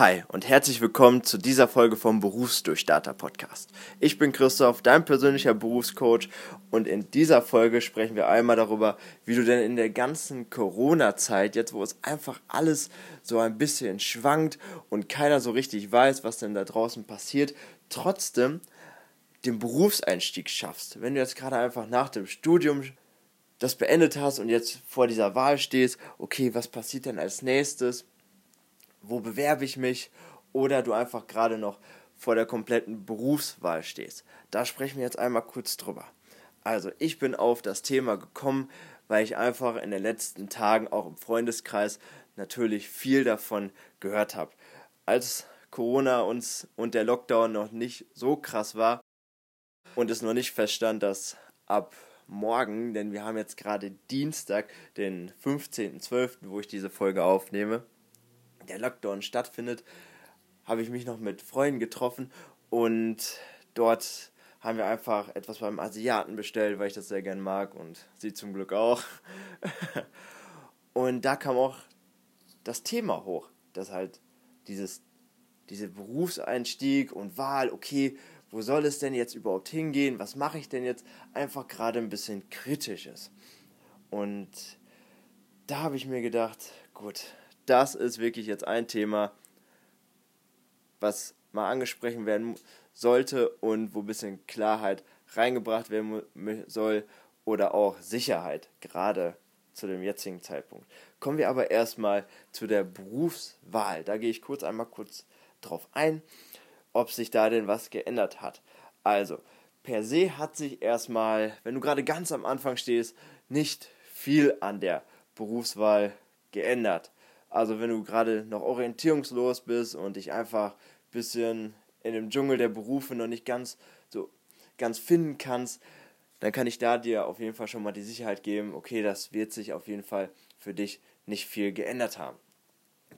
Hi und herzlich willkommen zu dieser Folge vom Berufsdurchstarter Podcast. Ich bin Christoph, dein persönlicher Berufscoach und in dieser Folge sprechen wir einmal darüber, wie du denn in der ganzen Corona-Zeit, jetzt wo es einfach alles so ein bisschen schwankt und keiner so richtig weiß, was denn da draußen passiert, trotzdem den Berufseinstieg schaffst. Wenn du jetzt gerade einfach nach dem Studium das beendet hast und jetzt vor dieser Wahl stehst, okay, was passiert denn als nächstes? Wo bewerbe ich mich oder du einfach gerade noch vor der kompletten Berufswahl stehst. Da sprechen wir jetzt einmal kurz drüber. Also, ich bin auf das Thema gekommen, weil ich einfach in den letzten Tagen auch im Freundeskreis natürlich viel davon gehört habe. Als Corona uns und der Lockdown noch nicht so krass war und es noch nicht feststand, dass ab morgen, denn wir haben jetzt gerade Dienstag, den 15.12., wo ich diese Folge aufnehme, der Lockdown stattfindet, habe ich mich noch mit Freunden getroffen und dort haben wir einfach etwas beim Asiaten bestellt, weil ich das sehr gern mag und sie zum Glück auch. und da kam auch das Thema hoch, dass halt dieses dieser Berufseinstieg und Wahl, okay, wo soll es denn jetzt überhaupt hingehen? Was mache ich denn jetzt? Einfach gerade ein bisschen kritisch ist. Und da habe ich mir gedacht, gut, das ist wirklich jetzt ein Thema, was mal angesprochen werden sollte und wo ein bisschen Klarheit reingebracht werden soll oder auch Sicherheit, gerade zu dem jetzigen Zeitpunkt. Kommen wir aber erstmal zu der Berufswahl. Da gehe ich kurz einmal kurz drauf ein, ob sich da denn was geändert hat. Also, per se hat sich erstmal, wenn du gerade ganz am Anfang stehst, nicht viel an der Berufswahl geändert. Also wenn du gerade noch orientierungslos bist und dich einfach ein bisschen in dem Dschungel der Berufe noch nicht ganz so ganz finden kannst, dann kann ich da dir auf jeden Fall schon mal die Sicherheit geben, okay, das wird sich auf jeden Fall für dich nicht viel geändert haben.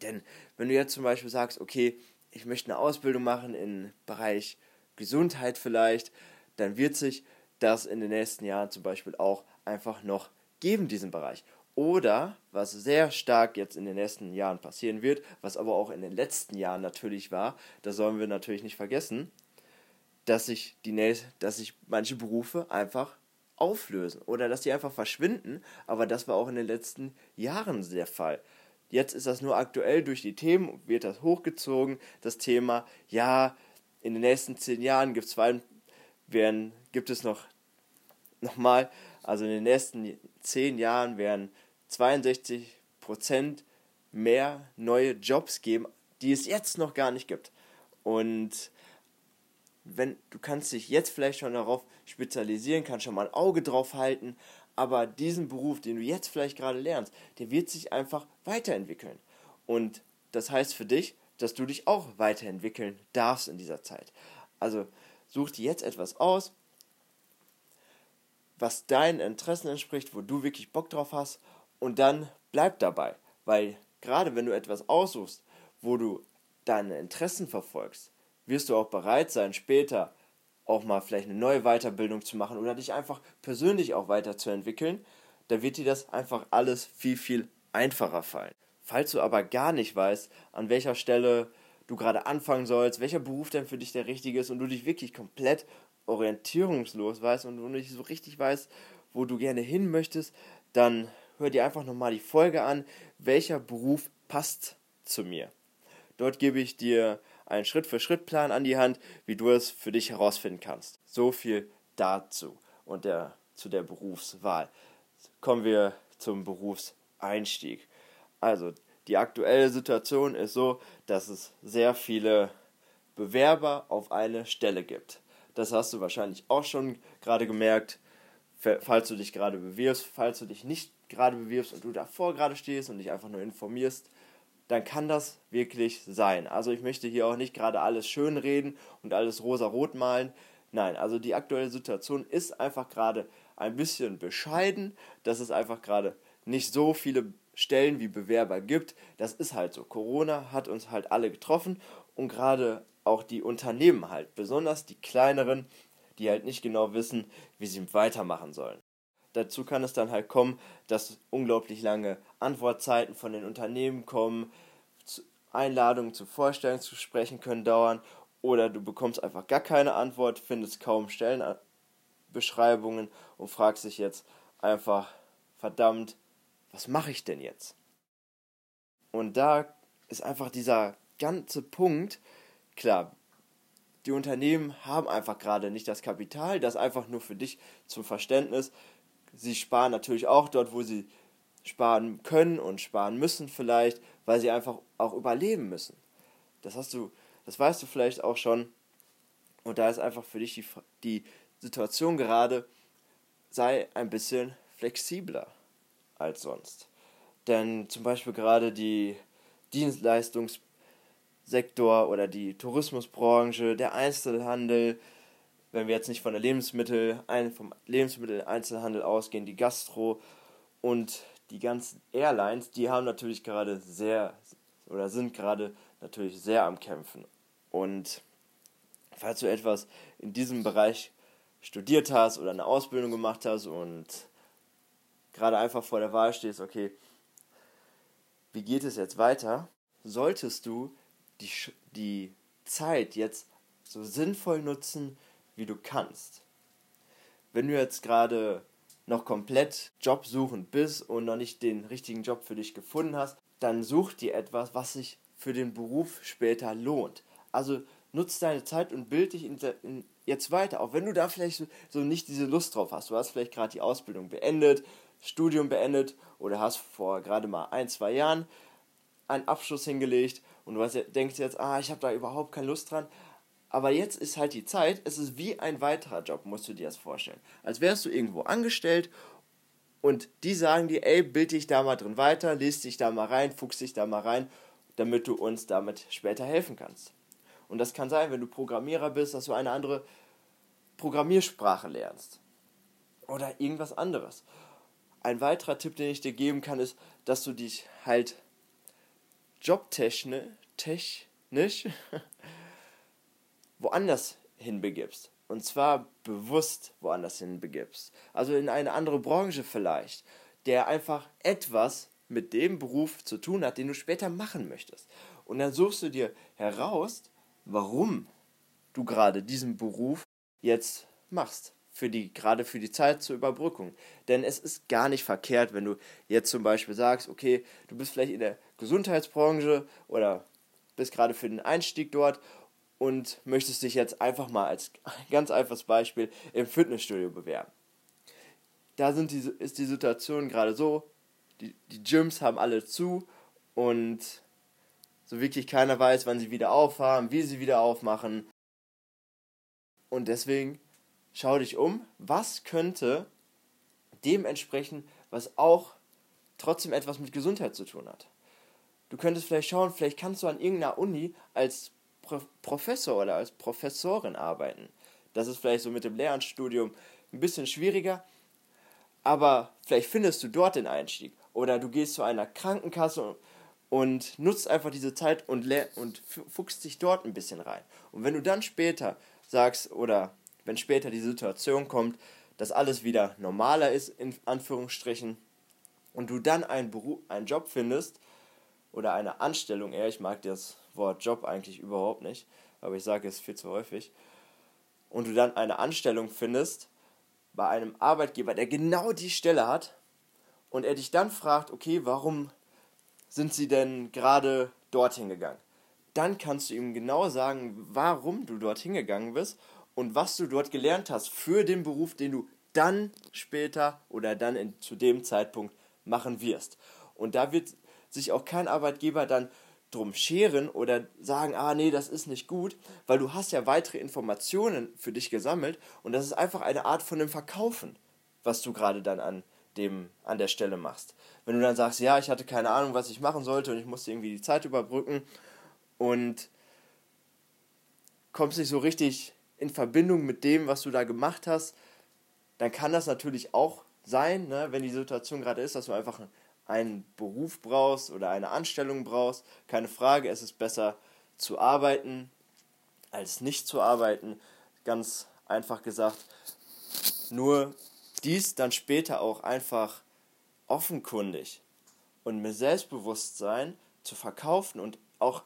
Denn wenn du jetzt zum Beispiel sagst, okay, ich möchte eine Ausbildung machen im Bereich Gesundheit vielleicht, dann wird sich das in den nächsten Jahren zum Beispiel auch einfach noch geben, diesen Bereich. Oder, was sehr stark jetzt in den nächsten Jahren passieren wird, was aber auch in den letzten Jahren natürlich war, das sollen wir natürlich nicht vergessen, dass sich, die, dass sich manche Berufe einfach auflösen oder dass die einfach verschwinden, aber das war auch in den letzten Jahren der Fall. Jetzt ist das nur aktuell durch die Themen, wird das hochgezogen, das Thema, ja, in den nächsten zehn Jahren gibt's zwei, werden, gibt es noch nochmal, also in den nächsten zehn Jahren werden 62% mehr neue Jobs geben, die es jetzt noch gar nicht gibt. Und wenn du kannst dich jetzt vielleicht schon darauf spezialisieren, kannst schon mal ein Auge drauf halten, aber diesen Beruf, den du jetzt vielleicht gerade lernst, der wird sich einfach weiterentwickeln. Und das heißt für dich, dass du dich auch weiterentwickeln darfst in dieser Zeit. Also such dir jetzt etwas aus, was deinen Interessen entspricht, wo du wirklich Bock drauf hast und dann bleib dabei, weil gerade wenn du etwas aussuchst, wo du deine Interessen verfolgst, wirst du auch bereit sein, später auch mal vielleicht eine neue Weiterbildung zu machen oder dich einfach persönlich auch weiterzuentwickeln, da wird dir das einfach alles viel, viel einfacher fallen. Falls du aber gar nicht weißt, an welcher Stelle du gerade anfangen sollst, welcher Beruf denn für dich der richtige ist und du dich wirklich komplett orientierungslos weißt und du nicht so richtig weißt, wo du gerne hin möchtest, dann hör dir einfach nochmal die Folge an, welcher Beruf passt zu mir. Dort gebe ich dir einen Schritt-für-Schritt-Plan an die Hand, wie du es für dich herausfinden kannst. So viel dazu und der, zu der Berufswahl. Kommen wir zum Berufseinstieg. Also, die aktuelle Situation ist so, dass es sehr viele Bewerber auf eine Stelle gibt. Das hast du wahrscheinlich auch schon gerade gemerkt, falls du dich gerade bewirbst, falls du dich nicht gerade bewirbst und du davor gerade stehst und dich einfach nur informierst, dann kann das wirklich sein. Also ich möchte hier auch nicht gerade alles schön reden und alles rosa-rot malen. Nein, also die aktuelle Situation ist einfach gerade ein bisschen bescheiden, dass es einfach gerade nicht so viele Stellen wie Bewerber gibt. Das ist halt so. Corona hat uns halt alle getroffen und gerade auch die Unternehmen halt, besonders die kleineren, die halt nicht genau wissen, wie sie weitermachen sollen. Dazu kann es dann halt kommen, dass unglaublich lange Antwortzeiten von den Unternehmen kommen, Einladungen zu Vorstellungsgesprächen können dauern oder du bekommst einfach gar keine Antwort, findest kaum Stellenbeschreibungen und fragst dich jetzt einfach, verdammt, was mache ich denn jetzt? Und da ist einfach dieser ganze Punkt, klar, die Unternehmen haben einfach gerade nicht das Kapital, das einfach nur für dich zum Verständnis. Sie sparen natürlich auch dort, wo sie sparen können und sparen müssen vielleicht, weil sie einfach auch überleben müssen. Das hast du, das weißt du vielleicht auch schon. Und da ist einfach für dich die, die Situation gerade, sei ein bisschen flexibler als sonst. Denn zum Beispiel gerade die Dienstleistungssektor oder die Tourismusbranche, der Einzelhandel, wenn wir jetzt nicht von der Lebensmittel, vom Lebensmitteleinzelhandel ausgehen, die Gastro und die ganzen Airlines, die haben natürlich gerade sehr oder sind gerade natürlich sehr am Kämpfen. Und falls du etwas in diesem Bereich studiert hast oder eine Ausbildung gemacht hast und gerade einfach vor der Wahl stehst, okay, wie geht es jetzt weiter, solltest du die, die Zeit jetzt so sinnvoll nutzen, wie du kannst. Wenn du jetzt gerade noch komplett jobsuchend bist und noch nicht den richtigen Job für dich gefunden hast, dann such dir etwas, was sich für den Beruf später lohnt. Also nutz deine Zeit und bild dich in, in jetzt weiter, auch wenn du da vielleicht so, so nicht diese Lust drauf hast. Du hast vielleicht gerade die Ausbildung beendet, Studium beendet oder hast vor gerade mal ein, zwei Jahren einen Abschluss hingelegt und du denkst jetzt, ah, ich habe da überhaupt keine Lust dran. Aber jetzt ist halt die Zeit, es ist wie ein weiterer Job, musst du dir das vorstellen. Als wärst du irgendwo angestellt und die sagen dir, ey, bild dich da mal drin weiter, liest dich da mal rein, fuchst dich da mal rein, damit du uns damit später helfen kannst. Und das kann sein, wenn du Programmierer bist, dass du eine andere Programmiersprache lernst. Oder irgendwas anderes. Ein weiterer Tipp, den ich dir geben kann, ist, dass du dich halt jobtechnisch technisch woanders hinbegibst. Und zwar bewusst woanders hinbegibst. Also in eine andere Branche vielleicht, der einfach etwas mit dem Beruf zu tun hat, den du später machen möchtest. Und dann suchst du dir heraus, warum du gerade diesen Beruf jetzt machst. Für die, gerade für die Zeit zur Überbrückung. Denn es ist gar nicht verkehrt, wenn du jetzt zum Beispiel sagst, okay, du bist vielleicht in der Gesundheitsbranche oder bist gerade für den Einstieg dort und möchtest dich jetzt einfach mal als ganz einfaches Beispiel im Fitnessstudio bewerben. Da sind die, ist die Situation gerade so, die, die Gyms haben alle zu und so wirklich keiner weiß, wann sie wieder auffahren, wie sie wieder aufmachen. Und deswegen schau dich um, was könnte dementsprechend, was auch trotzdem etwas mit Gesundheit zu tun hat. Du könntest vielleicht schauen, vielleicht kannst du an irgendeiner Uni als Pro Professor oder als Professorin arbeiten. Das ist vielleicht so mit dem Lehramtsstudium ein bisschen schwieriger, aber vielleicht findest du dort den Einstieg. Oder du gehst zu einer Krankenkasse und nutzt einfach diese Zeit und, und fuchst dich dort ein bisschen rein. Und wenn du dann später sagst, oder wenn später die Situation kommt, dass alles wieder normaler ist, in Anführungsstrichen, und du dann einen, Beruf, einen Job findest, oder eine Anstellung eher, ich mag das Wort Job eigentlich überhaupt nicht, aber ich sage es viel zu häufig, und du dann eine Anstellung findest bei einem Arbeitgeber, der genau die Stelle hat, und er dich dann fragt, okay, warum sind sie denn gerade dorthin gegangen? Dann kannst du ihm genau sagen, warum du dorthin gegangen bist und was du dort gelernt hast für den Beruf, den du dann später oder dann in, zu dem Zeitpunkt machen wirst. Und da wird sich auch kein Arbeitgeber dann drum scheren oder sagen, ah nee, das ist nicht gut, weil du hast ja weitere Informationen für dich gesammelt und das ist einfach eine Art von dem Verkaufen, was du gerade dann an dem an der Stelle machst. Wenn du dann sagst, ja, ich hatte keine Ahnung, was ich machen sollte und ich musste irgendwie die Zeit überbrücken und kommst nicht so richtig in Verbindung mit dem, was du da gemacht hast, dann kann das natürlich auch sein, ne, wenn die Situation gerade ist, dass du einfach einen Beruf brauchst oder eine Anstellung brauchst. Keine Frage, es ist besser zu arbeiten als nicht zu arbeiten. Ganz einfach gesagt. Nur dies dann später auch einfach offenkundig und mit Selbstbewusstsein zu verkaufen und auch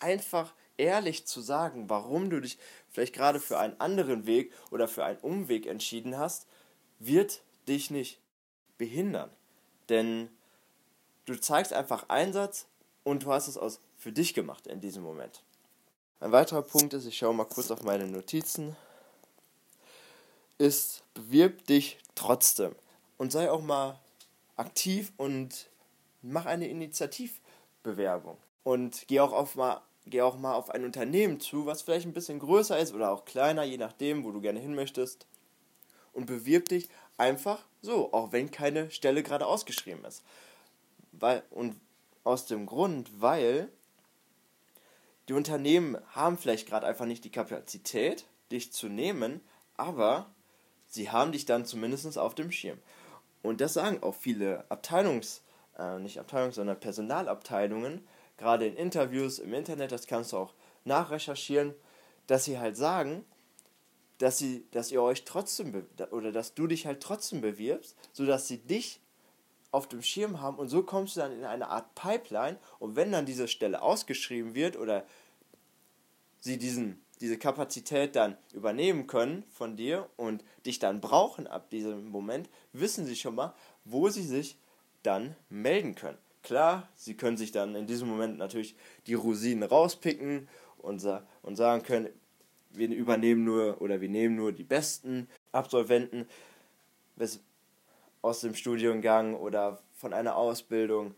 einfach ehrlich zu sagen, warum du dich vielleicht gerade für einen anderen Weg oder für einen Umweg entschieden hast, wird dich nicht behindern. Denn du zeigst einfach Einsatz und du hast es aus für dich gemacht in diesem Moment. Ein weiterer Punkt ist, ich schaue mal kurz auf meine Notizen, ist, bewirb dich trotzdem und sei auch mal aktiv und mach eine Initiativbewerbung und geh auch auf mal geh auch mal auf ein Unternehmen zu, was vielleicht ein bisschen größer ist oder auch kleiner, je nachdem, wo du gerne hin möchtest. Und bewirb dich einfach so, auch wenn keine Stelle gerade ausgeschrieben ist. Weil, und aus dem Grund, weil die Unternehmen haben vielleicht gerade einfach nicht die Kapazität, dich zu nehmen, aber sie haben dich dann zumindest auf dem Schirm. Und das sagen auch viele Abteilungs, äh, nicht Abteilungs, sondern Personalabteilungen, gerade in Interviews im Internet, das kannst du auch nachrecherchieren, dass sie halt sagen, dass sie, dass ihr euch trotzdem oder dass du dich halt trotzdem bewirbst, sodass sie dich auf dem Schirm haben und so kommst du dann in eine Art Pipeline und wenn dann diese Stelle ausgeschrieben wird oder sie diesen, diese Kapazität dann übernehmen können von dir und dich dann brauchen ab diesem Moment, wissen sie schon mal, wo sie sich dann melden können. Klar, sie können sich dann in diesem Moment natürlich die Rosinen rauspicken und, und sagen können, wir übernehmen nur oder wir nehmen nur die besten Absolventen aus dem Studiengang oder von einer Ausbildung.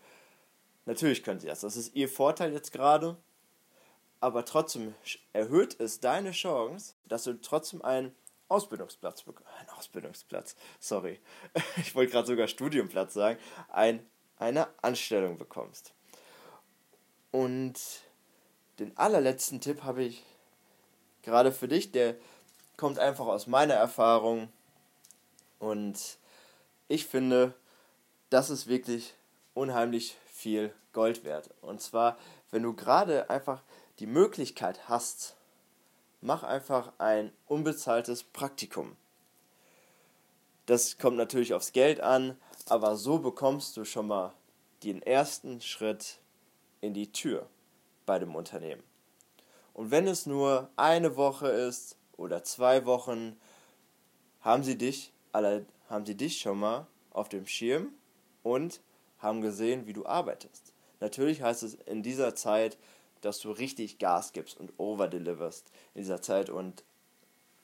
Natürlich können sie das. Das ist ihr Vorteil jetzt gerade. Aber trotzdem erhöht es deine Chance, dass du trotzdem einen Ausbildungsplatz bekommst. Ein Ausbildungsplatz, sorry. Ich wollte gerade sogar Studienplatz sagen. Ein, eine Anstellung bekommst. Und den allerletzten Tipp habe ich gerade für dich, der kommt einfach aus meiner Erfahrung. Und ich finde, das ist wirklich unheimlich viel Gold wert. Und zwar, wenn du gerade einfach die Möglichkeit hast, mach einfach ein unbezahltes Praktikum. Das kommt natürlich aufs Geld an, aber so bekommst du schon mal den ersten Schritt in die Tür bei dem Unternehmen. Und wenn es nur eine Woche ist oder zwei Wochen, haben sie dich, alle, haben sie dich schon mal auf dem Schirm und haben gesehen, wie du arbeitest. Natürlich heißt es in dieser Zeit, dass du richtig Gas gibst und overdeliverst in dieser Zeit und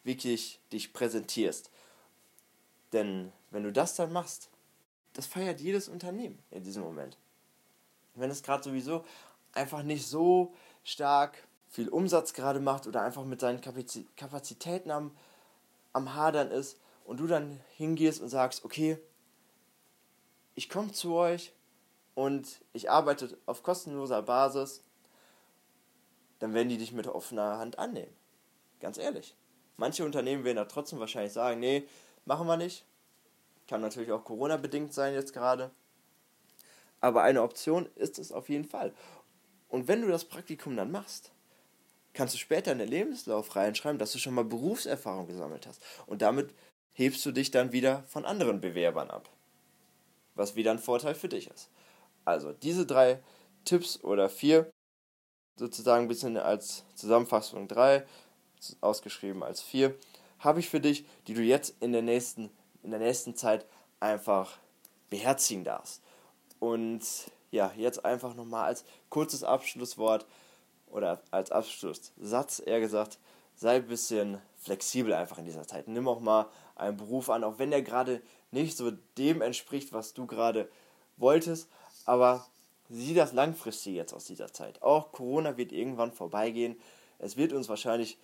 wirklich dich präsentierst. Denn wenn du das dann machst, das feiert jedes Unternehmen in diesem Moment. Wenn es gerade sowieso einfach nicht so stark viel Umsatz gerade macht oder einfach mit seinen Kapazitäten am, am Hadern ist und du dann hingehst und sagst, okay, ich komme zu euch und ich arbeite auf kostenloser Basis, dann werden die dich mit offener Hand annehmen. Ganz ehrlich. Manche Unternehmen werden da trotzdem wahrscheinlich sagen, nee, machen wir nicht. Kann natürlich auch Corona-bedingt sein jetzt gerade. Aber eine Option ist es auf jeden Fall. Und wenn du das Praktikum dann machst, kannst du später in den Lebenslauf reinschreiben, dass du schon mal Berufserfahrung gesammelt hast. Und damit hebst du dich dann wieder von anderen Bewerbern ab. Was wieder ein Vorteil für dich ist. Also diese drei Tipps oder vier, sozusagen ein bisschen als Zusammenfassung drei, ausgeschrieben als vier, habe ich für dich, die du jetzt in der nächsten, in der nächsten Zeit einfach beherzigen darfst. Und ja, jetzt einfach nochmal als kurzes Abschlusswort oder als Abschlusssatz eher gesagt, sei ein bisschen flexibel einfach in dieser Zeit. Nimm auch mal einen Beruf an, auch wenn der gerade nicht so dem entspricht, was du gerade wolltest, aber sieh das langfristig jetzt aus dieser Zeit. Auch Corona wird irgendwann vorbeigehen. Es wird uns wahrscheinlich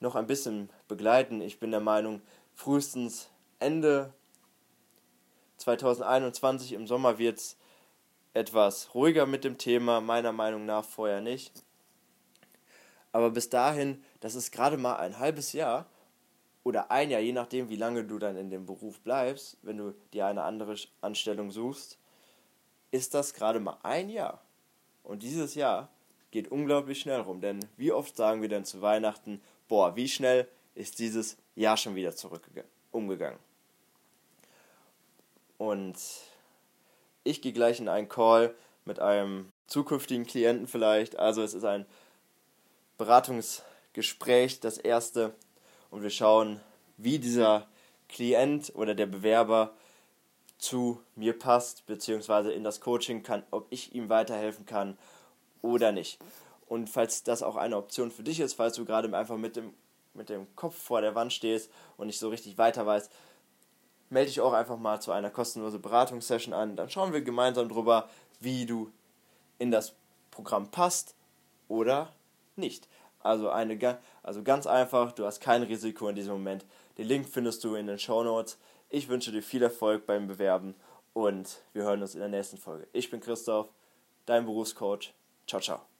noch ein bisschen begleiten. Ich bin der Meinung, frühestens Ende 2021 im Sommer wird es etwas ruhiger mit dem Thema, meiner Meinung nach vorher nicht. Aber bis dahin, das ist gerade mal ein halbes Jahr oder ein Jahr, je nachdem, wie lange du dann in dem Beruf bleibst, wenn du dir eine andere Anstellung suchst, ist das gerade mal ein Jahr. Und dieses Jahr geht unglaublich schnell rum, denn wie oft sagen wir denn zu Weihnachten, boah, wie schnell ist dieses Jahr schon wieder zurück umgegangen. Und ich gehe gleich in einen Call mit einem zukünftigen Klienten vielleicht. Also es ist ein Beratungsgespräch, das erste. Und wir schauen, wie dieser Klient oder der Bewerber zu mir passt, beziehungsweise in das Coaching kann, ob ich ihm weiterhelfen kann oder nicht. Und falls das auch eine Option für dich ist, falls du gerade einfach mit dem, mit dem Kopf vor der Wand stehst und nicht so richtig weiter weißt, melde dich auch einfach mal zu einer kostenlosen Beratungssession an. Dann schauen wir gemeinsam drüber, wie du in das Programm passt oder nicht. Also, eine, also ganz einfach, du hast kein Risiko in diesem Moment. Den Link findest du in den Show Notes. Ich wünsche dir viel Erfolg beim Bewerben und wir hören uns in der nächsten Folge. Ich bin Christoph, dein Berufscoach. Ciao, ciao.